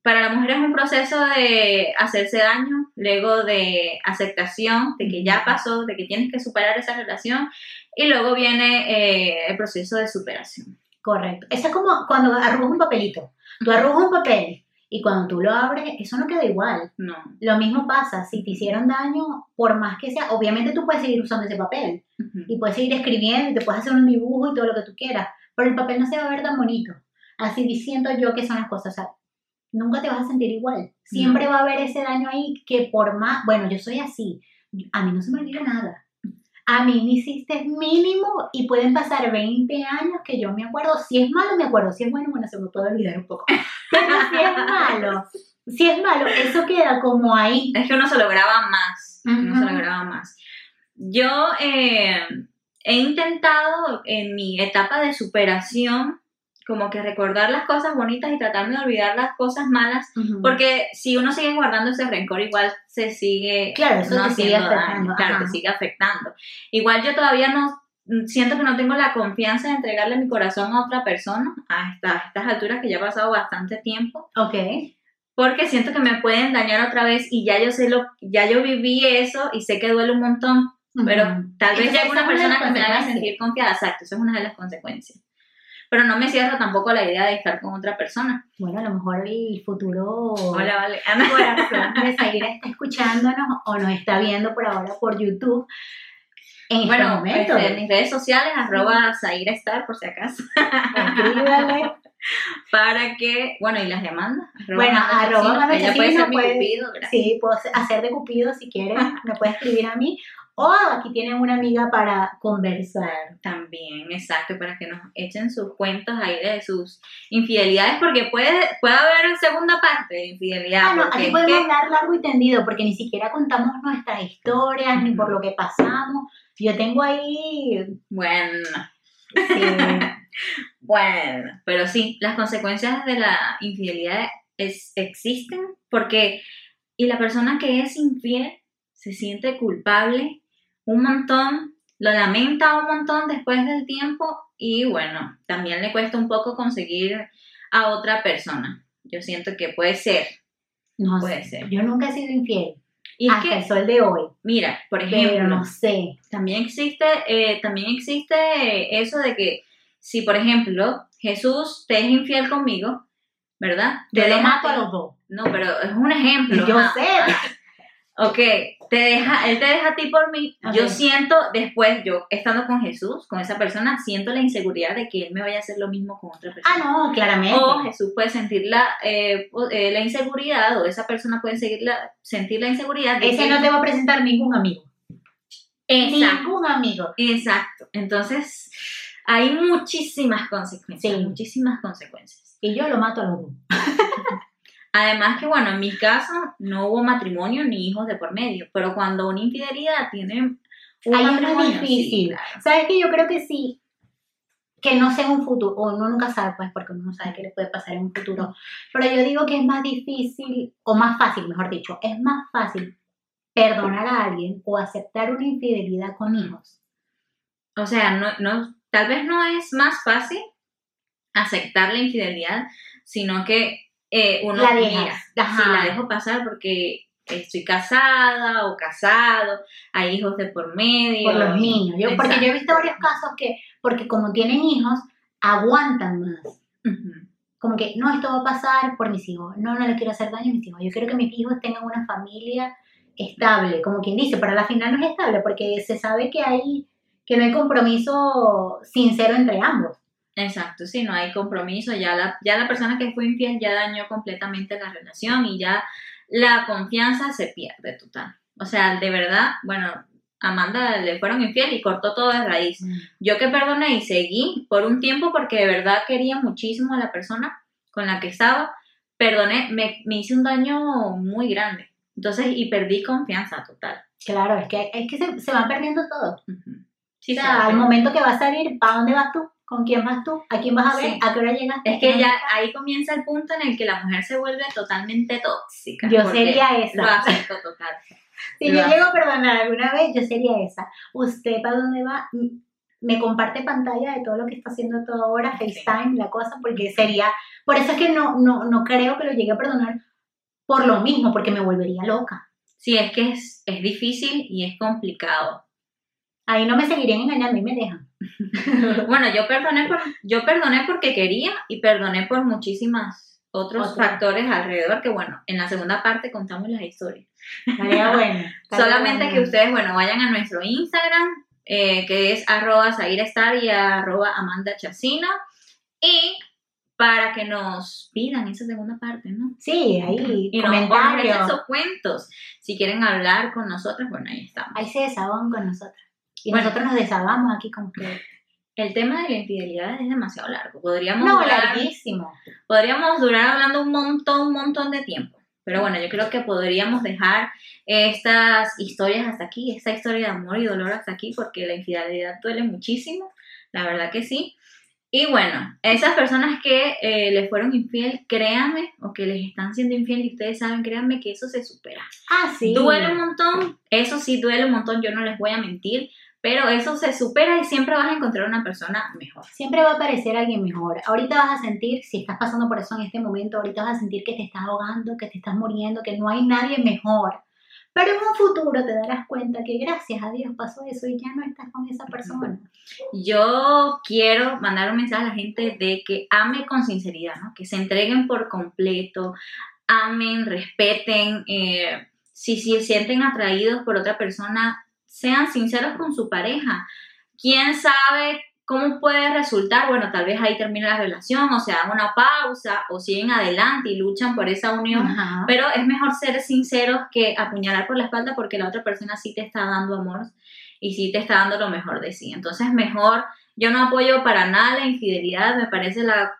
Para la mujer es un proceso de hacerse daño, luego de aceptación, de que ya pasó, de que tienes que superar esa relación, y luego viene eh, el proceso de superación. Correcto. Eso es como cuando arrugas un papelito. Tú arrugas un papel y cuando tú lo abres, eso no queda igual. No. Lo mismo pasa, si te hicieron daño, por más que sea, obviamente tú puedes seguir usando ese papel y puedes seguir escribiendo y te puedes hacer un dibujo y todo lo que tú quieras, pero el papel no se va a ver tan bonito. Así diciendo yo que son las cosas, o sea, nunca te vas a sentir igual. Siempre va a haber ese daño ahí que por más, bueno, yo soy así, a mí no se me olvida nada. A mí me hiciste mínimo y pueden pasar 20 años que yo me acuerdo. Si es malo, me acuerdo. Si es bueno, bueno, se me puede olvidar un poco. Pero si es malo, si es malo, eso queda como ahí. Es que uno se lo graba más. Uno se lo graba más. Yo eh, he intentado en mi etapa de superación como que recordar las cosas bonitas y tratarme de olvidar las cosas malas, porque si uno sigue guardando ese rencor, igual se sigue Claro, eso no te sigue daño, afectando. claro, te sigue afectando. Igual yo todavía no siento que no tengo la confianza de entregarle mi corazón a otra persona a, esta- a estas alturas que ya ha pasado bastante tiempo Ok. porque siento que me pueden dañar otra vez y ya yo sé lo ya yo viví eso y sé que duele un montón pero tal vez llegue una persona que me haga sentir confiada exacto eso es una de las consecuencias pero no me cierro tampoco la idea de estar con otra persona Bueno, a lo mejor el futuro hola vale Ana corazón de Zaira está escuchándonos o nos está viendo por ahora por YouTube. En este bueno momento, este, en mis redes sociales arroba Zaira Star por si acaso escríbale. para que bueno y las demandas arroba Bueno, arroba ella puede ser mi puede- cupido gracias. Sí, puedo hacer de cupido si quieres, me puedes escribir a mí. O aquí tienen una amiga para conversar. También, exacto, para que nos echen sus cuentos ahí de sus infidelidades, porque puede, puede haber segunda parte de infidelidad. Ah, no, aquí podemos que- hablar largo y tendido porque ni siquiera contamos nuestras historias ni por lo que pasamos. Yo tengo ahí. Bueno, sí, bueno, pero sí, las consecuencias de la infidelidad es, existen porque, y la persona que es infiel se siente culpable un montón, lo lamenta un montón después del tiempo y bueno, también le cuesta un poco conseguir a otra persona. Yo siento que puede ser, no Puede sé. ser. Yo nunca he sido infiel. Y hasta que, el sol de hoy. mira, por ejemplo, Pero no sé. también existe, eh, también existe eso de que si, por ejemplo, Jesús te es infiel conmigo, ¿verdad? Yo Te lo mato a los dos. No, pero es un ejemplo. Yo sé. Ok, te deja, él te deja a ti por mí. Yo siento después, yo estando con Jesús, con esa persona, siento la inseguridad de que él me vaya a hacer lo mismo con otra persona. Ah, no, claramente. O Jesús puede sentir la, eh, eh, la inseguridad, o esa persona puede seguir la- sentir la inseguridad. de Ese que- no te va a presentar ningún amigo. Exacto. Ningún amigo. Exacto. Entonces, hay muchísimas consecuencias. Sí. Muchísimas consecuencias. Y yo lo mato a los dos. Además que, bueno, en mi caso no hubo matrimonio ni hijos de por medio, pero cuando una infidelidad tiene un Ahí es más matrimonio, sí, difícil. claro. ¿Sabes que Yo creo que sí. que no sea un futuro, o uno nunca sabe, pues, porque uno no sabe qué le puede pasar en un futuro. Pero yo digo que es más difícil, o más fácil, mejor dicho, es más fácil perdonar a alguien o aceptar una infidelidad con hijos. O sea, no, no, tal vez no es más fácil aceptar la infidelidad, sino que eh, uno La mira, si la dejo pasar porque estoy casada o casado, hay hijos de por medio. por los niños. Yo, porque yo he visto varios casos que, porque como tienen hijos, aguantan más. Como que, no, esto va a pasar por mis hijos. No, no le quiero hacer daño a mis hijos. Yo quiero que mis hijos tengan una familia estable, como quien dice, pero a la final no es estable porque se sabe que hay, que no hay compromiso sincero entre ambos. Exacto, sí, no hay compromiso, ya la, ya la persona que fue infiel ya dañó completamente la relación y ya la confianza se pierde total. O sea, de verdad, bueno, Amanda le fueron infiel y cortó todo de raíz. Yo que perdoné y seguí por un tiempo porque de verdad quería muchísimo a la persona con la que estaba, perdoné, me, me hice un daño muy grande. Entonces, y perdí confianza total. Claro, es que, es que se, se va perdiendo todo. Ujú. O Sí, sea, se va al perdiendo. momento que vas a salir, ¿para dónde vas tú? ¿Con quién vas tú? ¿A quién vas a ver? Sí. ¿A qué hora llegas? Es que ya ahí comienza el punto en el que la mujer se vuelve totalmente tóxica. Yo sería esa. Lo acepto total. Si Lo yo llego a perdonar alguna vez, yo sería esa. ¿Usted para dónde va? M- Me comparte pantalla de todo lo que está haciendo todo ahora, Sí. FaceTime, la cosa, porque sería... Por eso es que no, no, no creo que lo llegue a perdonar por lo mismo, porque me volvería loca. Sí, es que es, es difícil y es complicado. Ahí no me seguirían engañando y me dejan. Bueno, yo perdoné, por, yo perdoné porque quería y perdoné por muchísimas otros factores alrededor que, bueno, en la segunda parte contamos las historias. Estaría bueno. Solamente que ustedes, bueno, vayan a nuestro Instagram, eh, que es arroba y arroba Amanda Chacina, y para que nos pidan esa segunda parte, ¿no? Sí, ahí, Y nos comentarios. sus cuentos. Si quieren hablar con nosotros, bueno, ahí estamos. Ahí se desahogan con nosotros. Y Bueno. nosotros nos desahogamos aquí con ustedes. El tema de la infidelidad es demasiado largo. Podríamos, No, durar, larguísimo. podríamos durar hablando un montón, un montón de tiempo. Pero bueno, yo creo que podríamos dejar estas historias hasta aquí, esta historia de amor y dolor hasta aquí, porque la infidelidad duele muchísimo, la verdad que sí. Y bueno, esas personas que eh, les fueron infiel, créanme, o que les están siendo infiel y ustedes saben, créanme que eso se supera. Ah, sí. Duele un montón, eso sí duele un montón, yo no les voy a mentir, pero eso se supera y siempre vas a encontrar una persona mejor. Siempre va a aparecer alguien mejor. Ahorita vas a sentir, si estás pasando por eso en este momento, ahorita vas a sentir que te estás ahogando, que te estás muriendo, que no hay nadie mejor. Pero en un futuro te darás cuenta que gracias a Dios pasó eso y ya no estás con esa persona. Yo quiero mandar un mensaje a la gente de que ame con sinceridad, ¿no? que se entreguen por completo, amen, respeten, eh, si, si se sienten atraídos por otra persona, sean sinceros con su pareja. ¿Quién sabe cómo puede resultar? Bueno, tal vez ahí termina la relación o se dan una pausa o siguen adelante y luchan por esa unión. Ajá. Pero es mejor ser sinceros que apuñalar por la espalda porque la otra persona sí te está dando amor y sí te está dando lo mejor de sí. Entonces, mejor, yo no apoyo para nada la infidelidad, me parece la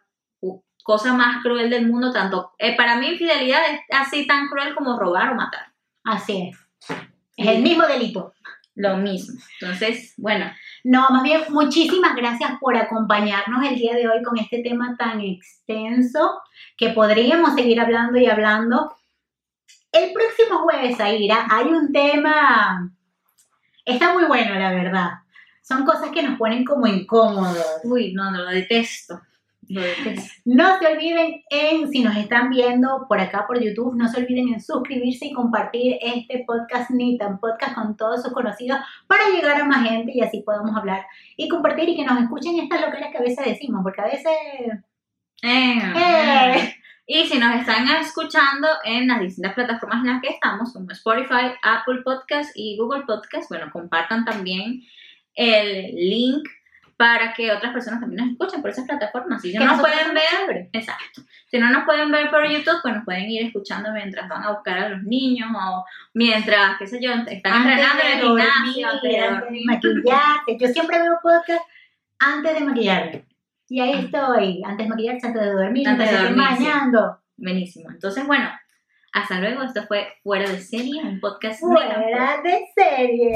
cosa más cruel del mundo, tanto, eh, para mí infidelidad es así tan cruel como robar o matar, Así es. Es el mismo delito. Lo mismo. Entonces, bueno, No, más bien, muchísimas gracias por acompañarnos el día de hoy con este tema tan extenso que podríamos seguir hablando y hablando. El próximo jueves, Aira, hay un tema, está muy bueno, la verdad. Son cosas que nos ponen como incómodos. uy, no, no, lo detesto. No se olviden en, si nos están viendo por acá por YouTube, no se olviden en suscribirse y compartir este podcast Nitan Podcast con todos sus conocidos para llegar a más gente y así podamos hablar y compartir y que nos escuchen estas locuras que a veces decimos, porque a veces... Eh, ¡Eh! Y si nos están escuchando en las distintas plataformas en las que estamos, como Spotify, Apple Podcast y Google Podcast, bueno, compartan también el link para que otras personas también nos escuchen por esas plataformas. Si que no nos pueden ver, exacto. Si no nos pueden ver por YouTube, pues nos pueden ir escuchando mientras van a buscar a los niños o mientras, qué sé yo, están Antes entrenando en de el gimnasio, antes de de maquillarse. Yo siempre veo podcast antes de maquillarme. Y ahí Ah. estoy, antes de maquillarse, antes de dormir, Antes de de dormir, sí. bañando. Buenísimo. Entonces, bueno, hasta luego. Esto fue Fuera de Serie, un podcast. Fuera de serie.